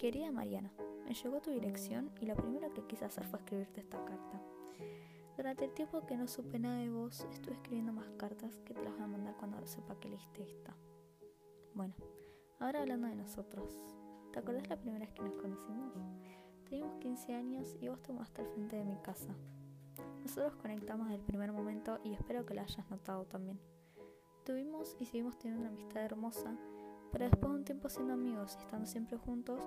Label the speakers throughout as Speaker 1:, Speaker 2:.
Speaker 1: Querida Mariana, me llegó tu dirección y lo primero que quise hacer fue escribirte esta carta. Durante el tiempo que no supe nada de vos, estuve escribiendo más cartas que te las voy a mandar cuando sepa que leíste esta. Bueno, ahora hablando de nosotros. ¿Te acordás la primera vez que nos conocimos? Teníamos 15 años y vos te mudaste al frente de mi casa. Nosotros conectamos desde el primer momento y espero que lo hayas notado también. Tuvimos y seguimos teniendo una amistad hermosa, pero después de un tiempo siendo amigos y estando siempre juntos,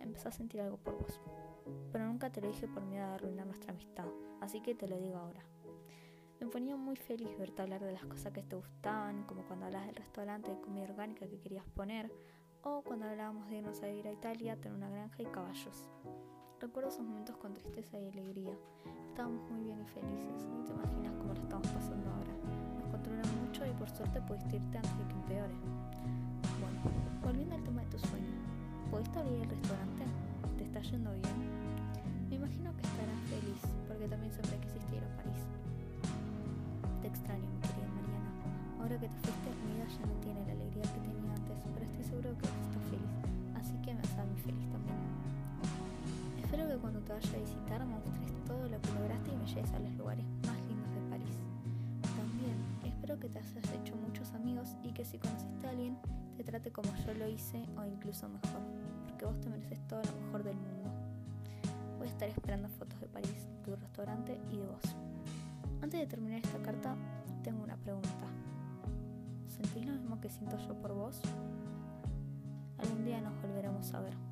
Speaker 1: empecé a sentir algo por vos. Pero nunca te lo dije por miedo a arruinar nuestra amistad, así que te lo digo ahora. Me ponía muy feliz verte hablar de las cosas que te gustaban, como cuando hablas del restaurante de comida orgánica que querías poner, o cuando hablábamos de irnos a vivir a Italia, tener una granja y caballos. Recuerdo esos momentos con tristeza y alegría. Estábamos muy bien y felices, no te imaginas cómo lo estamos pasando ahora. Nos controlan mucho y por suerte pudiste irte antes de que ¿pudiste abrir el restaurante? ¿Te está yendo bien? Me imagino que estarás feliz, porque también siempre quisiste ir a París. Te extraño, mi querida Mariana. Ahora que te fuiste, mi vida ya no tiene la alegría que tenía antes, pero estoy seguro que estás feliz, así que me hace a mí feliz también. Espero que cuando te vaya a visitar me muestres todo lo que lograste y me lleves a los lugares más lindos de París. También espero que te hayas hecho muchos amigos y que si conociste a alguien como yo lo hice o incluso mejor, porque vos te mereces todo lo mejor del mundo. Voy a estar esperando fotos de París, tu restaurante y de vos. Antes de terminar esta carta, tengo una pregunta. ¿Sentís lo mismo que siento yo por vos? Algún día nos volveremos a ver.